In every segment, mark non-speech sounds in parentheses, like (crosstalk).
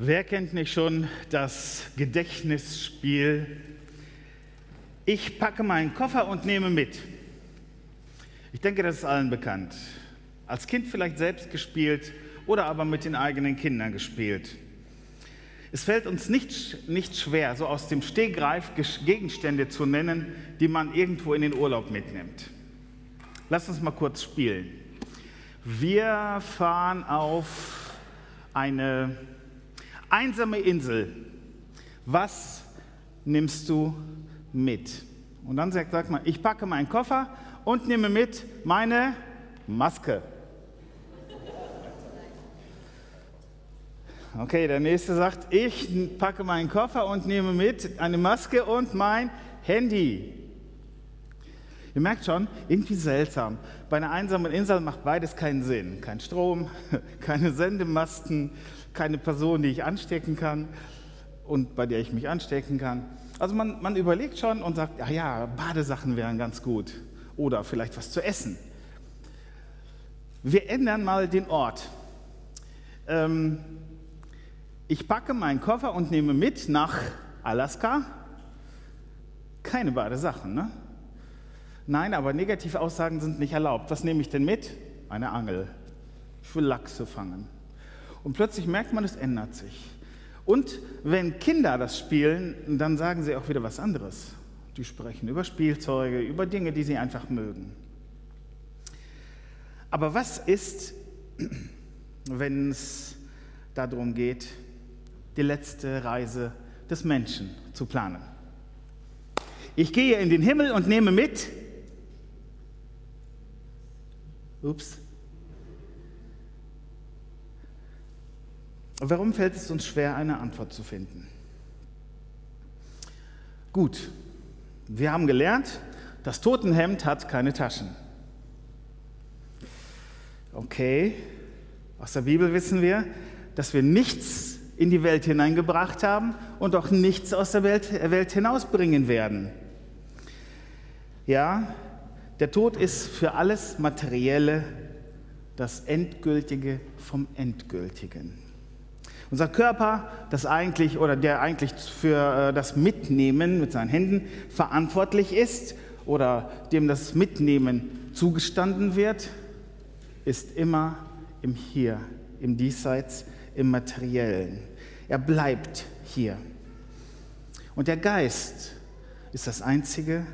Wer kennt nicht schon das Gedächtnisspiel? Ich packe meinen Koffer und nehme mit. Ich denke, das ist allen bekannt. Als Kind vielleicht selbst gespielt oder aber mit den eigenen Kindern gespielt. Es fällt uns nicht, nicht schwer, so aus dem Stegreif Gegenstände zu nennen, die man irgendwo in den Urlaub mitnimmt. Lass uns mal kurz spielen. Wir fahren auf eine einsame Insel. Was nimmst du mit? Und dann sagt, sagt man, ich packe meinen Koffer und nehme mit meine Maske. Okay, der nächste sagt, ich packe meinen Koffer und nehme mit eine Maske und mein Handy. Ihr merkt schon, irgendwie seltsam. Bei einer einsamen Insel macht beides keinen Sinn. Kein Strom, (laughs) keine Sendemasten, keine Person, die ich anstecken kann und bei der ich mich anstecken kann. Also man, man überlegt schon und sagt, ja, ja, Badesachen wären ganz gut oder vielleicht was zu essen. Wir ändern mal den Ort. Ähm, ich packe meinen Koffer und nehme mit nach Alaska. Keine Badesachen, ne? Nein, aber negative Aussagen sind nicht erlaubt. Was nehme ich denn mit? Eine Angel. Für Lachse fangen. Und plötzlich merkt man, es ändert sich. Und wenn Kinder das spielen, dann sagen sie auch wieder was anderes. Die sprechen über Spielzeuge, über Dinge, die sie einfach mögen. Aber was ist, (clears throat) wenn es darum geht, die letzte Reise des Menschen zu planen. Ich gehe in den Himmel und nehme mit. Ups. Warum fällt es uns schwer, eine Antwort zu finden? Gut, wir haben gelernt, das Totenhemd hat keine Taschen. Okay, aus der Bibel wissen wir, dass wir nichts in die Welt hineingebracht haben und auch nichts aus der Welt, Welt hinausbringen werden. Ja, der Tod ist für alles Materielle das Endgültige vom Endgültigen. Unser Körper, das eigentlich oder der eigentlich für äh, das Mitnehmen mit seinen Händen verantwortlich ist oder dem das Mitnehmen zugestanden wird, ist immer im Hier, im Diesseits, im Materiellen. Er bleibt hier. Und der Geist ist das Einzige,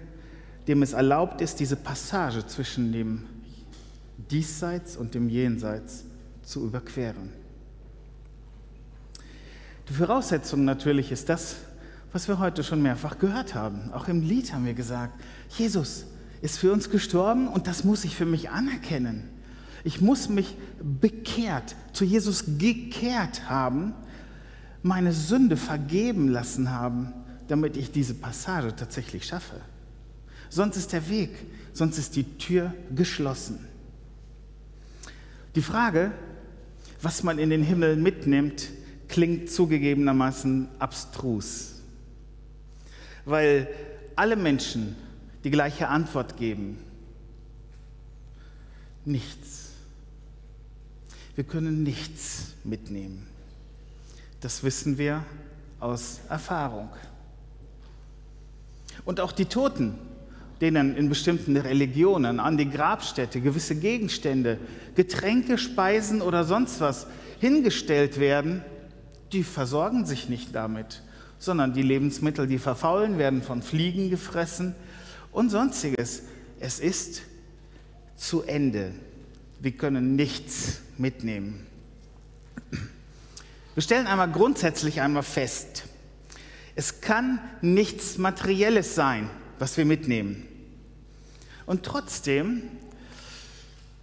dem es erlaubt ist, diese Passage zwischen dem Diesseits und dem Jenseits zu überqueren. Die Voraussetzung natürlich ist das, was wir heute schon mehrfach gehört haben. Auch im Lied haben wir gesagt, Jesus ist für uns gestorben und das muss ich für mich anerkennen. Ich muss mich bekehrt, zu Jesus gekehrt haben, meine Sünde vergeben lassen haben, damit ich diese Passage tatsächlich schaffe. Sonst ist der Weg, sonst ist die Tür geschlossen. Die Frage, was man in den Himmel mitnimmt, klingt zugegebenermaßen abstrus, weil alle Menschen die gleiche Antwort geben. Nichts. Wir können nichts mitnehmen. Das wissen wir aus Erfahrung. Und auch die Toten, denen in bestimmten Religionen an die Grabstätte gewisse Gegenstände, Getränke, Speisen oder sonst was hingestellt werden, die versorgen sich nicht damit, sondern die Lebensmittel, die verfaulen, werden von Fliegen gefressen und sonstiges. Es ist zu Ende. Wir können nichts mitnehmen. Wir stellen einmal grundsätzlich einmal fest, es kann nichts Materielles sein, was wir mitnehmen. Und trotzdem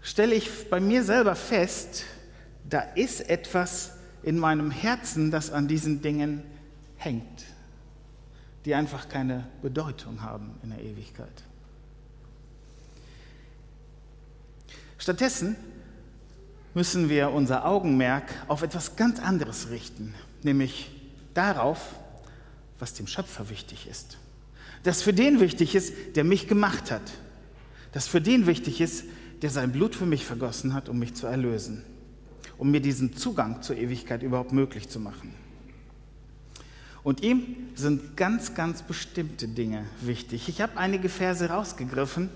stelle ich bei mir selber fest, da ist etwas in meinem Herzen, das an diesen Dingen hängt, die einfach keine Bedeutung haben in der Ewigkeit. Stattdessen müssen wir unser Augenmerk auf etwas ganz anderes richten, nämlich darauf, was dem Schöpfer wichtig ist. Das für den wichtig ist, der mich gemacht hat. Das für den wichtig ist, der sein Blut für mich vergossen hat, um mich zu erlösen, um mir diesen Zugang zur Ewigkeit überhaupt möglich zu machen. Und ihm sind ganz, ganz bestimmte Dinge wichtig. Ich habe einige Verse rausgegriffen,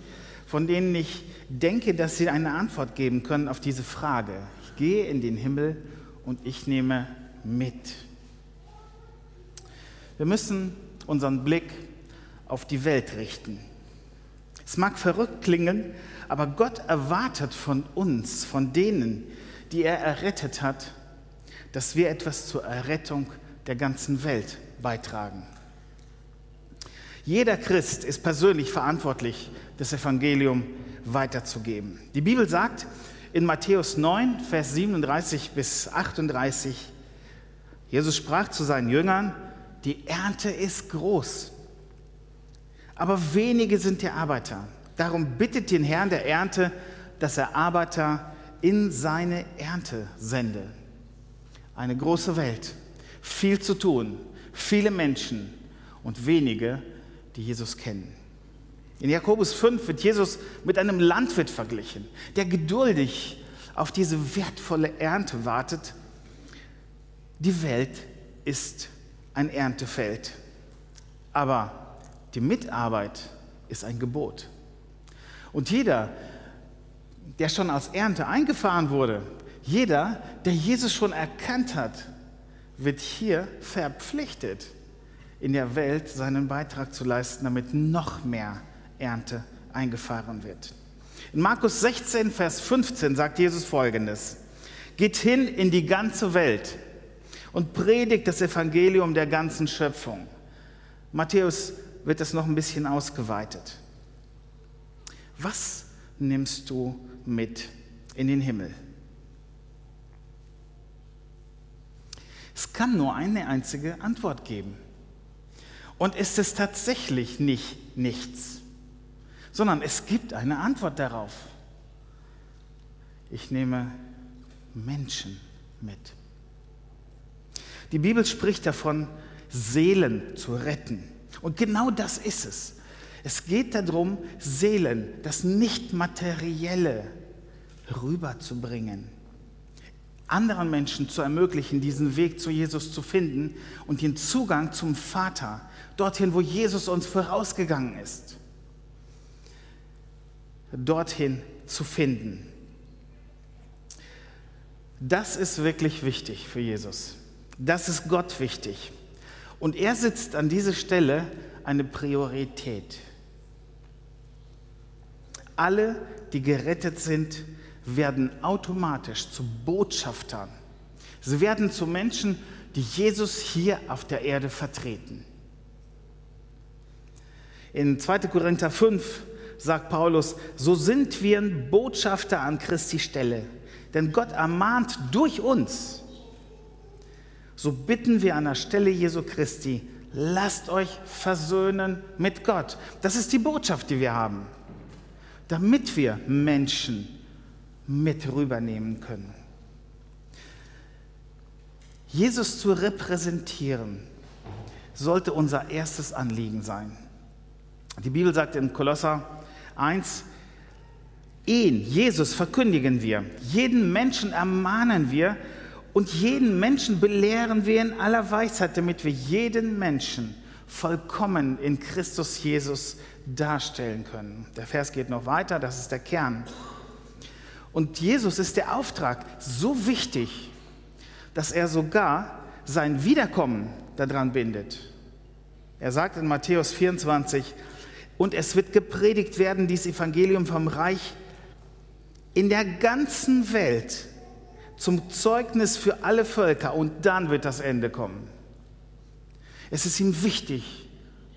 von denen ich denke, dass sie eine Antwort geben können auf diese Frage. Ich gehe in den Himmel und ich nehme mit. Wir müssen unseren Blick auf die Welt richten. Es mag verrückt klingen, aber Gott erwartet von uns, von denen, die er errettet hat, dass wir etwas zur Errettung der ganzen Welt beitragen. Jeder Christ ist persönlich verantwortlich, das Evangelium weiterzugeben. Die Bibel sagt in Matthäus 9, Vers 37 bis 38, Jesus sprach zu seinen Jüngern, die Ernte ist groß, aber wenige sind die Arbeiter. Darum bittet den Herrn der Ernte, dass er Arbeiter in seine Ernte sende. Eine große Welt, viel zu tun, viele Menschen und wenige, die Jesus kennen. In Jakobus 5 wird Jesus mit einem Landwirt verglichen, der geduldig auf diese wertvolle Ernte wartet. Die Welt ist ein Erntefeld, aber die Mitarbeit ist ein Gebot. Und jeder, der schon als Ernte eingefahren wurde, jeder, der Jesus schon erkannt hat, wird hier verpflichtet, in der Welt seinen Beitrag zu leisten, damit noch mehr Ernte eingefahren wird. In Markus 16, Vers 15 sagt Jesus folgendes: Geht hin in die ganze Welt und predigt das Evangelium der ganzen Schöpfung. Matthäus wird das noch ein bisschen ausgeweitet. Was nimmst du mit in den Himmel? Es kann nur eine einzige Antwort geben. Und ist es tatsächlich nicht nichts, sondern es gibt eine Antwort darauf. Ich nehme Menschen mit. Die Bibel spricht davon, Seelen zu retten. Und genau das ist es. Es geht darum, Seelen, das Nicht-Materielle rüberzubringen anderen Menschen zu ermöglichen, diesen Weg zu Jesus zu finden und den Zugang zum Vater, dorthin, wo Jesus uns vorausgegangen ist, dorthin zu finden. Das ist wirklich wichtig für Jesus. Das ist Gott wichtig. Und er sitzt an dieser Stelle eine Priorität. Alle, die gerettet sind, werden automatisch zu Botschaftern. Sie werden zu Menschen, die Jesus hier auf der Erde vertreten. In 2. Korinther 5 sagt Paulus, so sind wir Botschafter an Christi Stelle, denn Gott ermahnt durch uns. So bitten wir an der Stelle Jesu Christi, lasst euch versöhnen mit Gott. Das ist die Botschaft, die wir haben, damit wir Menschen mit rübernehmen können. Jesus zu repräsentieren sollte unser erstes Anliegen sein. Die Bibel sagt in Kolosser 1, ihn, Jesus, verkündigen wir, jeden Menschen ermahnen wir und jeden Menschen belehren wir in aller Weisheit, damit wir jeden Menschen vollkommen in Christus Jesus darstellen können. Der Vers geht noch weiter, das ist der Kern. Und Jesus ist der Auftrag so wichtig, dass er sogar sein Wiederkommen daran bindet. Er sagt in Matthäus 24, und es wird gepredigt werden, dieses Evangelium vom Reich in der ganzen Welt zum Zeugnis für alle Völker und dann wird das Ende kommen. Es ist ihm wichtig,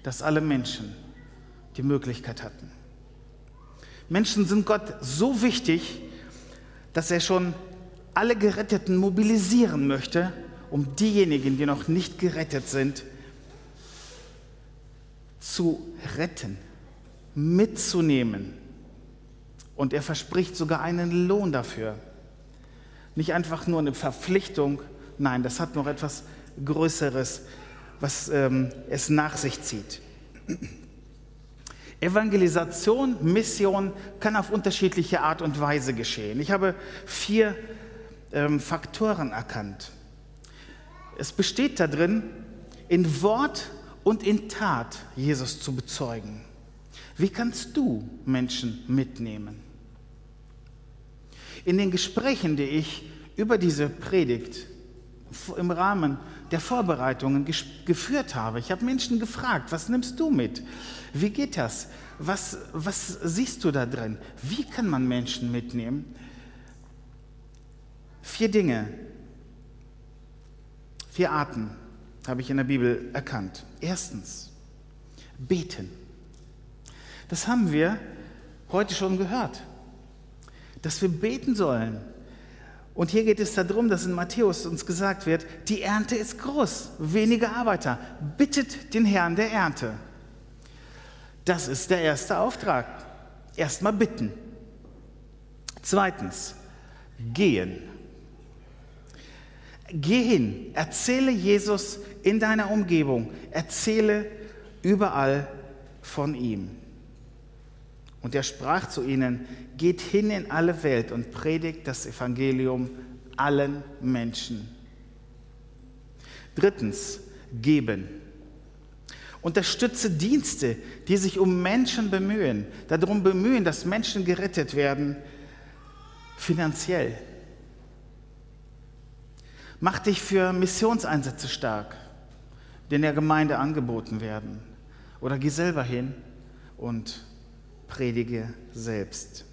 dass alle Menschen die Möglichkeit hatten. Menschen sind Gott so wichtig, dass er schon alle Geretteten mobilisieren möchte, um diejenigen, die noch nicht gerettet sind, zu retten, mitzunehmen. Und er verspricht sogar einen Lohn dafür. Nicht einfach nur eine Verpflichtung, nein, das hat noch etwas Größeres, was ähm, es nach sich zieht. (clears throat) Evangelisation, Mission kann auf unterschiedliche Art und Weise geschehen. Ich habe vier ähm, Faktoren erkannt. Es besteht darin, in Wort und in Tat Jesus zu bezeugen. Wie kannst du Menschen mitnehmen? In den Gesprächen, die ich über diese Predigt im Rahmen der Vorbereitungen geführt habe, ich habe Menschen gefragt, was nimmst du mit? Wie geht das? Was, was siehst du da drin? Wie kann man Menschen mitnehmen? Vier Dinge, vier Arten habe ich in der Bibel erkannt. Erstens, beten. Das haben wir heute schon gehört, dass wir beten sollen. Und hier geht es darum, dass in Matthäus uns gesagt wird, die Ernte ist groß, wenige Arbeiter. Bittet den Herrn der Ernte. Das ist der erste Auftrag. Erstmal bitten. Zweitens, gehen. Geh hin, erzähle Jesus in deiner Umgebung, erzähle überall von ihm. Und er sprach zu ihnen, geht hin in alle Welt und predigt das Evangelium allen Menschen. Drittens, geben. Unterstütze Dienste, die sich um Menschen bemühen, darum bemühen, dass Menschen gerettet werden, finanziell. Mach dich für Missionseinsätze stark, die in der Gemeinde angeboten werden. Oder geh selber hin und predige selbst.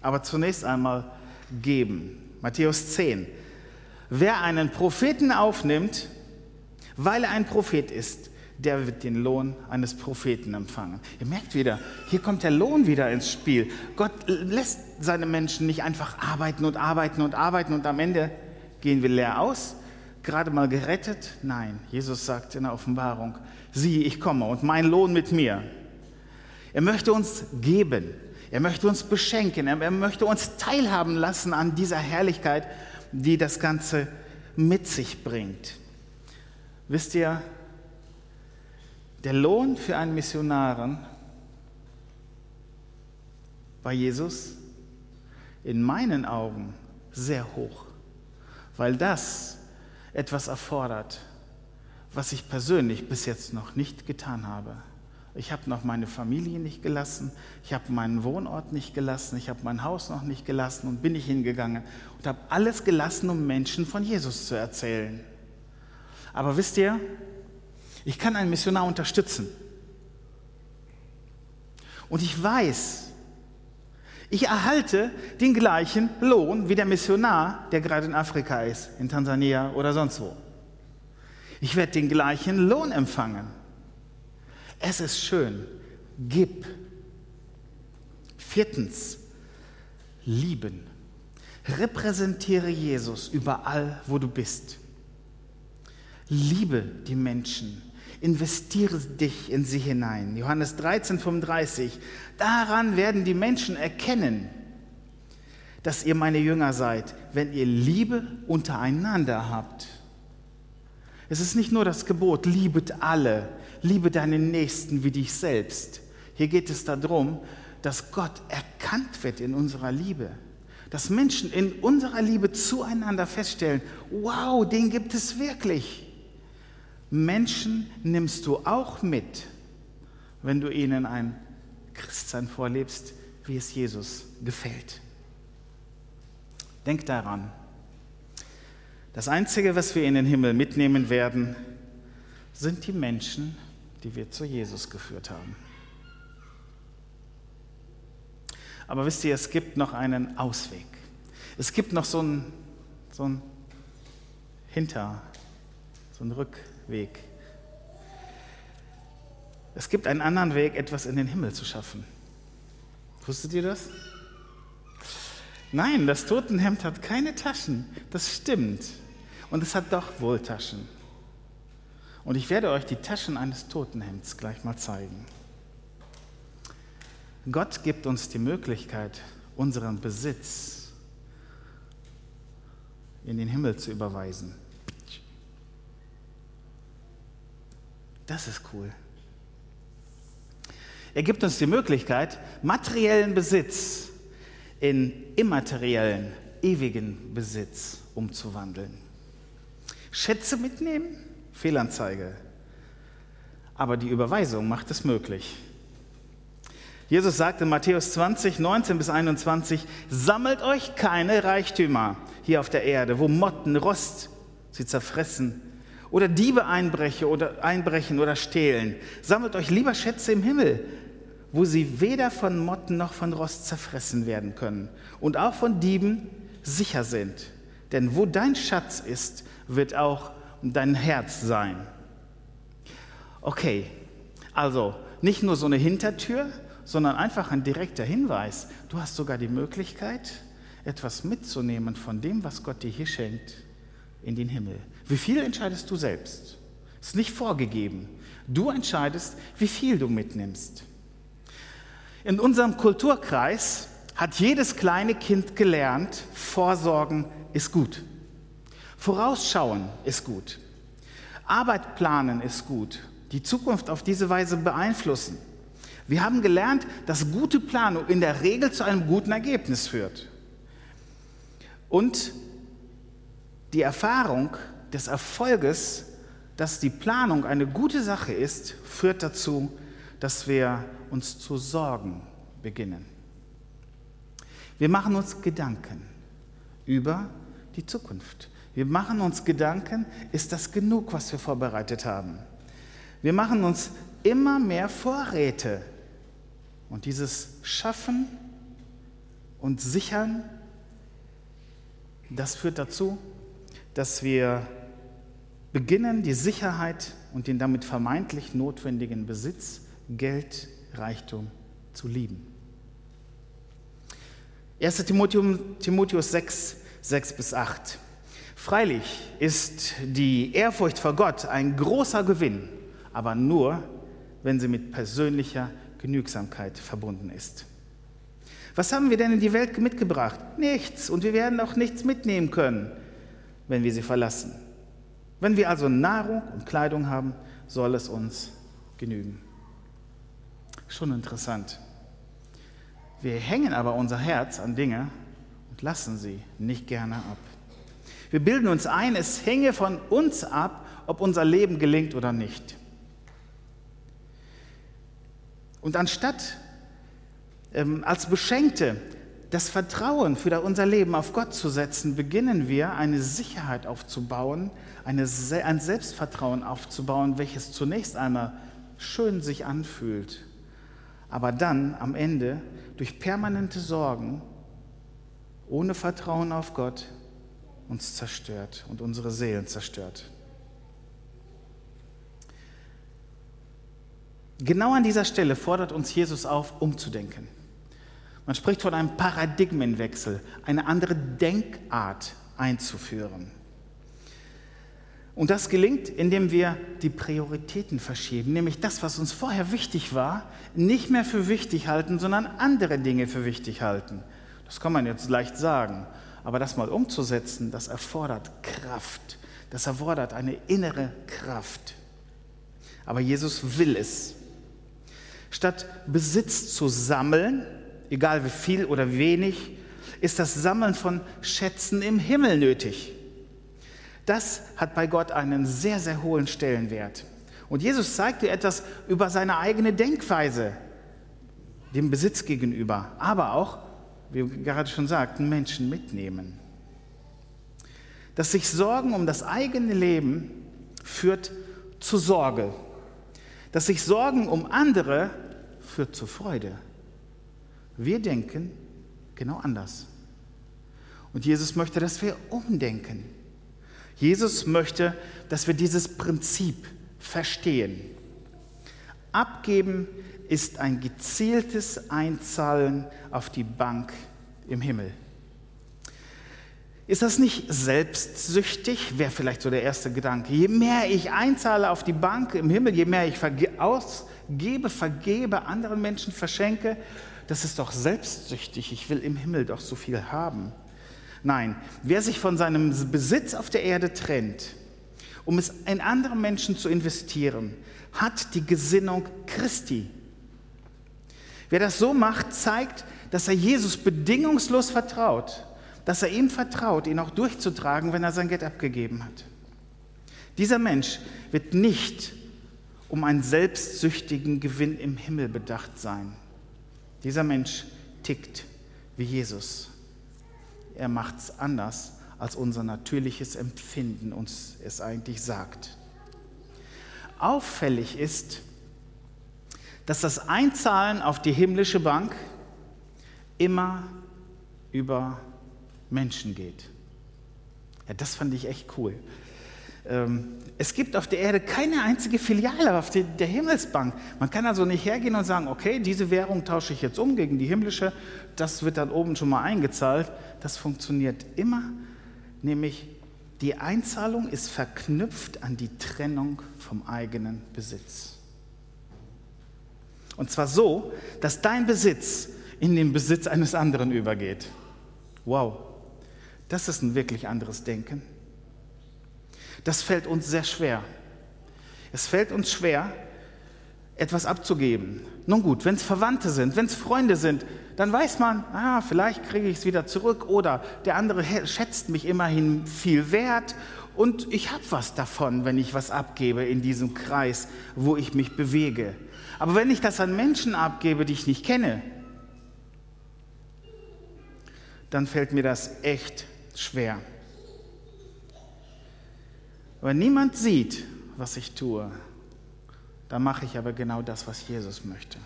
Aber zunächst einmal geben. Matthäus 10. Wer einen Propheten aufnimmt, weil er ein Prophet ist, der wird den Lohn eines Propheten empfangen. Ihr merkt wieder, hier kommt der Lohn wieder ins Spiel. Gott lässt seine Menschen nicht einfach arbeiten und arbeiten und arbeiten und am Ende gehen wir leer aus, gerade mal gerettet. Nein, Jesus sagt in der Offenbarung, sieh, ich komme und mein Lohn mit mir. Er möchte uns geben. Er möchte uns beschenken. Er möchte uns teilhaben lassen an dieser Herrlichkeit, die das Ganze mit sich bringt. Wisst ihr, der Lohn für einen Missionaren bei Jesus in meinen Augen sehr hoch, weil das etwas erfordert, was ich persönlich bis jetzt noch nicht getan habe. Ich habe noch meine Familie nicht gelassen, ich habe meinen Wohnort nicht gelassen, ich habe mein Haus noch nicht gelassen und bin ich hingegangen und habe alles gelassen, um Menschen von Jesus zu erzählen. Aber wisst ihr, ich kann einen Missionar unterstützen. Und ich weiß, ich erhalte den gleichen Lohn wie der Missionar, der gerade in Afrika ist, in Tansania oder sonst wo. Ich werde den gleichen Lohn empfangen. Es ist schön. Gib. Viertens, lieben. Repräsentiere Jesus überall, wo du bist. Liebe die Menschen. Investiere dich in sie hinein. Johannes 13, 35. Daran werden die Menschen erkennen, dass ihr meine Jünger seid, wenn ihr Liebe untereinander habt. Es ist nicht nur das Gebot, liebet alle, liebe deinen Nächsten wie dich selbst. Hier geht es darum, dass Gott erkannt wird in unserer Liebe. Dass Menschen in unserer Liebe zueinander feststellen, wow, den gibt es wirklich. Menschen nimmst du auch mit, wenn du ihnen ein Christsein vorlebst, wie es Jesus gefällt. Denk daran, das Einzige, was wir in den Himmel mitnehmen werden, sind die Menschen, die wir zu Jesus geführt haben. Aber wisst ihr, es gibt noch einen Ausweg. Es gibt noch so einen, so einen Hinter, so einen Rückweg. Es gibt einen anderen Weg, etwas in den Himmel zu schaffen. Wusstet ihr das? Nein, das Totenhemd hat keine Taschen. Das stimmt. Und es hat doch wohl Taschen. Und ich werde euch die Taschen eines Totenhemds gleich mal zeigen. Gott gibt uns die Möglichkeit, unseren Besitz in den Himmel zu überweisen. Das ist cool. Er gibt uns die Möglichkeit, materiellen Besitz in immateriellen, ewigen Besitz umzuwandeln. Schätze mitnehmen, Fehlanzeige. aber die Überweisung macht es möglich. Jesus sagt in Matthäus 20, 19 bis 21, sammelt euch keine Reichtümer hier auf der Erde, wo Motten, Rost sie zerfressen oder Diebe einbrechen oder, einbrechen oder stehlen. Sammelt euch lieber Schätze im Himmel, wo sie weder von Motten noch von Rost zerfressen werden können und auch von Dieben sicher sind. Denn wo dein Schatz ist, wird auch dein Herz sein. Okay, also nicht nur so eine Hintertür, sondern einfach ein direkter Hinweis. Du hast sogar die Möglichkeit, etwas mitzunehmen von dem, was Gott dir hier schenkt, in den Himmel. Wie viel entscheidest du selbst? Ist nicht vorgegeben. Du entscheidest, wie viel du mitnimmst. In unserem Kulturkreis hat jedes kleine Kind gelernt, Vorsorgen ist gut. Vorausschauen ist gut. Arbeit planen ist gut. Die Zukunft auf diese Weise beeinflussen. Wir haben gelernt, dass gute Planung in der Regel zu einem guten Ergebnis führt. Und die Erfahrung des Erfolges, dass die Planung eine gute Sache ist, führt dazu, dass wir uns zu sorgen beginnen. Wir machen uns Gedanken über die Zukunft. Wir machen uns Gedanken, ist das genug, was wir vorbereitet haben? Wir machen uns immer mehr Vorräte. Und dieses Schaffen und Sichern, das führt dazu, dass wir beginnen, die Sicherheit und den damit vermeintlich notwendigen Besitz, Geld, Reichtum zu lieben. 1 Timotheus 6, 6 bis 8. Freilich ist die Ehrfurcht vor Gott ein großer Gewinn, aber nur, wenn sie mit persönlicher Genügsamkeit verbunden ist. Was haben wir denn in die Welt mitgebracht? Nichts. Und wir werden auch nichts mitnehmen können, wenn wir sie verlassen. Wenn wir also Nahrung und Kleidung haben, soll es uns genügen. Schon interessant. Wir hängen aber unser Herz an Dinge und lassen sie nicht gerne ab. Wir bilden uns ein, es hänge von uns ab, ob unser Leben gelingt oder nicht. Und anstatt ähm, als Beschenkte das Vertrauen für unser Leben auf Gott zu setzen, beginnen wir eine Sicherheit aufzubauen, eine, ein Selbstvertrauen aufzubauen, welches zunächst einmal schön sich anfühlt, aber dann am Ende durch permanente Sorgen, ohne Vertrauen auf Gott, uns zerstört und unsere Seelen zerstört. Genau an dieser Stelle fordert uns Jesus auf, umzudenken. Man spricht von einem Paradigmenwechsel, eine andere Denkart einzuführen. Und das gelingt, indem wir die Prioritäten verschieben, nämlich das, was uns vorher wichtig war, nicht mehr für wichtig halten, sondern andere Dinge für wichtig halten. Das kann man jetzt leicht sagen, aber das mal umzusetzen, das erfordert Kraft, das erfordert eine innere Kraft. Aber Jesus will es. Statt Besitz zu sammeln, egal wie viel oder wenig, ist das Sammeln von Schätzen im Himmel nötig. Das hat bei Gott einen sehr, sehr hohen Stellenwert. Und Jesus zeigt dir etwas über seine eigene Denkweise dem Besitz gegenüber, aber auch, wie wir gerade schon sagten, Menschen mitnehmen. Dass sich Sorgen um das eigene Leben führt zu Sorge. Dass sich Sorgen um andere führt zu Freude. Wir denken genau anders. Und Jesus möchte, dass wir umdenken. Jesus möchte, dass wir dieses Prinzip verstehen. Abgeben ist ein gezieltes Einzahlen auf die Bank im Himmel. Ist das nicht selbstsüchtig? Wäre vielleicht so der erste Gedanke. Je mehr ich einzahle auf die Bank im Himmel, je mehr ich ausgebe, vergebe, anderen Menschen verschenke, das ist doch selbstsüchtig, ich will im Himmel doch so viel haben. Nein, wer sich von seinem Besitz auf der Erde trennt, um es in andere Menschen zu investieren, hat die Gesinnung Christi. Wer das so macht, zeigt, dass er Jesus bedingungslos vertraut, dass er ihm vertraut, ihn auch durchzutragen, wenn er sein Geld abgegeben hat. Dieser Mensch wird nicht um einen selbstsüchtigen Gewinn im Himmel bedacht sein. Dieser Mensch tickt wie Jesus. Er macht es anders, als unser natürliches Empfinden uns es eigentlich sagt. Auffällig ist, dass das Einzahlen auf die himmlische Bank immer über Menschen geht. Ja, das fand ich echt cool. Ähm, es gibt auf der Erde keine einzige Filiale auf der Himmelsbank. Man kann also nicht hergehen und sagen, okay, diese Währung tausche ich jetzt um gegen die himmlische, das wird dann oben schon mal eingezahlt. Das funktioniert immer, nämlich die Einzahlung ist verknüpft an die Trennung vom eigenen Besitz. Und zwar so, dass dein Besitz in den Besitz eines anderen übergeht. Wow, das ist ein wirklich anderes Denken. Das fällt uns sehr schwer. Es fällt uns schwer, etwas abzugeben. Nun gut, wenn es Verwandte sind, wenn es Freunde sind, dann weiß man, ah, vielleicht kriege ich es wieder zurück oder der andere schätzt mich immerhin viel wert und ich habe was davon, wenn ich was abgebe in diesem Kreis, wo ich mich bewege. Aber wenn ich das an Menschen abgebe, die ich nicht kenne, dann fällt mir das echt schwer. Wenn niemand sieht, was ich tue, dann mache ich aber genau das, was Jesus möchte.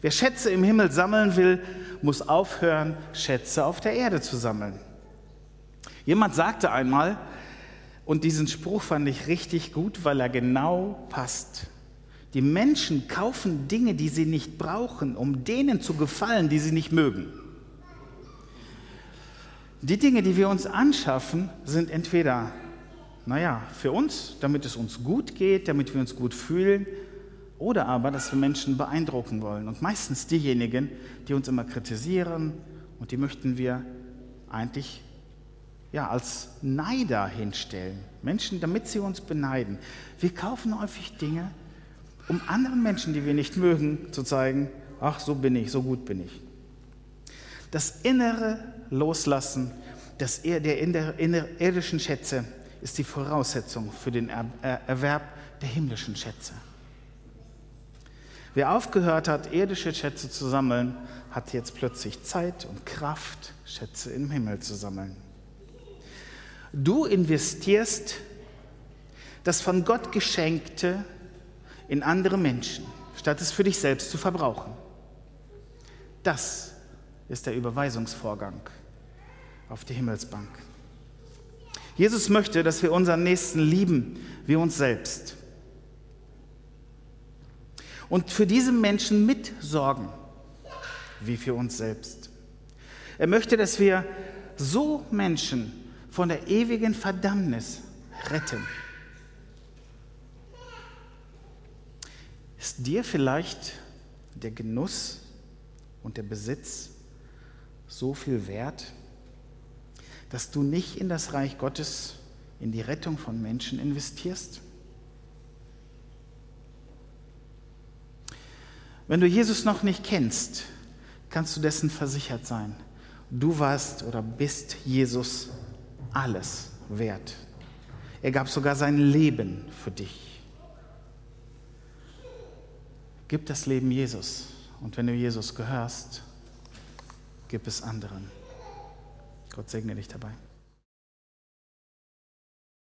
Wer Schätze im Himmel sammeln will, muss aufhören, Schätze auf der Erde zu sammeln. Jemand sagte einmal, und diesen Spruch fand ich richtig gut, weil er genau passt. Die Menschen kaufen Dinge, die sie nicht brauchen, um denen zu gefallen, die sie nicht mögen. Die Dinge, die wir uns anschaffen, sind entweder naja, für uns, damit es uns gut geht, damit wir uns gut fühlen, oder aber, dass wir Menschen beeindrucken wollen. Und meistens diejenigen, die uns immer kritisieren und die möchten wir eigentlich ja, als Neider hinstellen. Menschen, damit sie uns beneiden. Wir kaufen häufig Dinge, um anderen Menschen, die wir nicht mögen, zu zeigen, ach, so bin ich, so gut bin ich. Das innere Loslassen des, der irdischen Schätze ist die Voraussetzung für den Erwerb der himmlischen Schätze. Wer aufgehört hat, irdische Schätze zu sammeln, hat jetzt plötzlich Zeit und Kraft, Schätze im Himmel zu sammeln. Du investierst das von Gott geschenkte in andere Menschen, statt es für dich selbst zu verbrauchen. Das ist der Überweisungsvorgang auf die Himmelsbank. Jesus möchte, dass wir unseren Nächsten lieben wie uns selbst. Und für diese Menschen mitsorgen wie für uns selbst. Er möchte, dass wir so Menschen von der ewigen Verdammnis retten. Ist dir vielleicht der Genuss und der Besitz so viel wert? Dass du nicht in das Reich Gottes, in die Rettung von Menschen investierst? Wenn du Jesus noch nicht kennst, kannst du dessen versichert sein. Du warst oder bist Jesus alles wert. Er gab sogar sein Leben für dich. Gib das Leben Jesus. Und wenn du Jesus gehörst, gib es anderen. Gott segne dich dabei.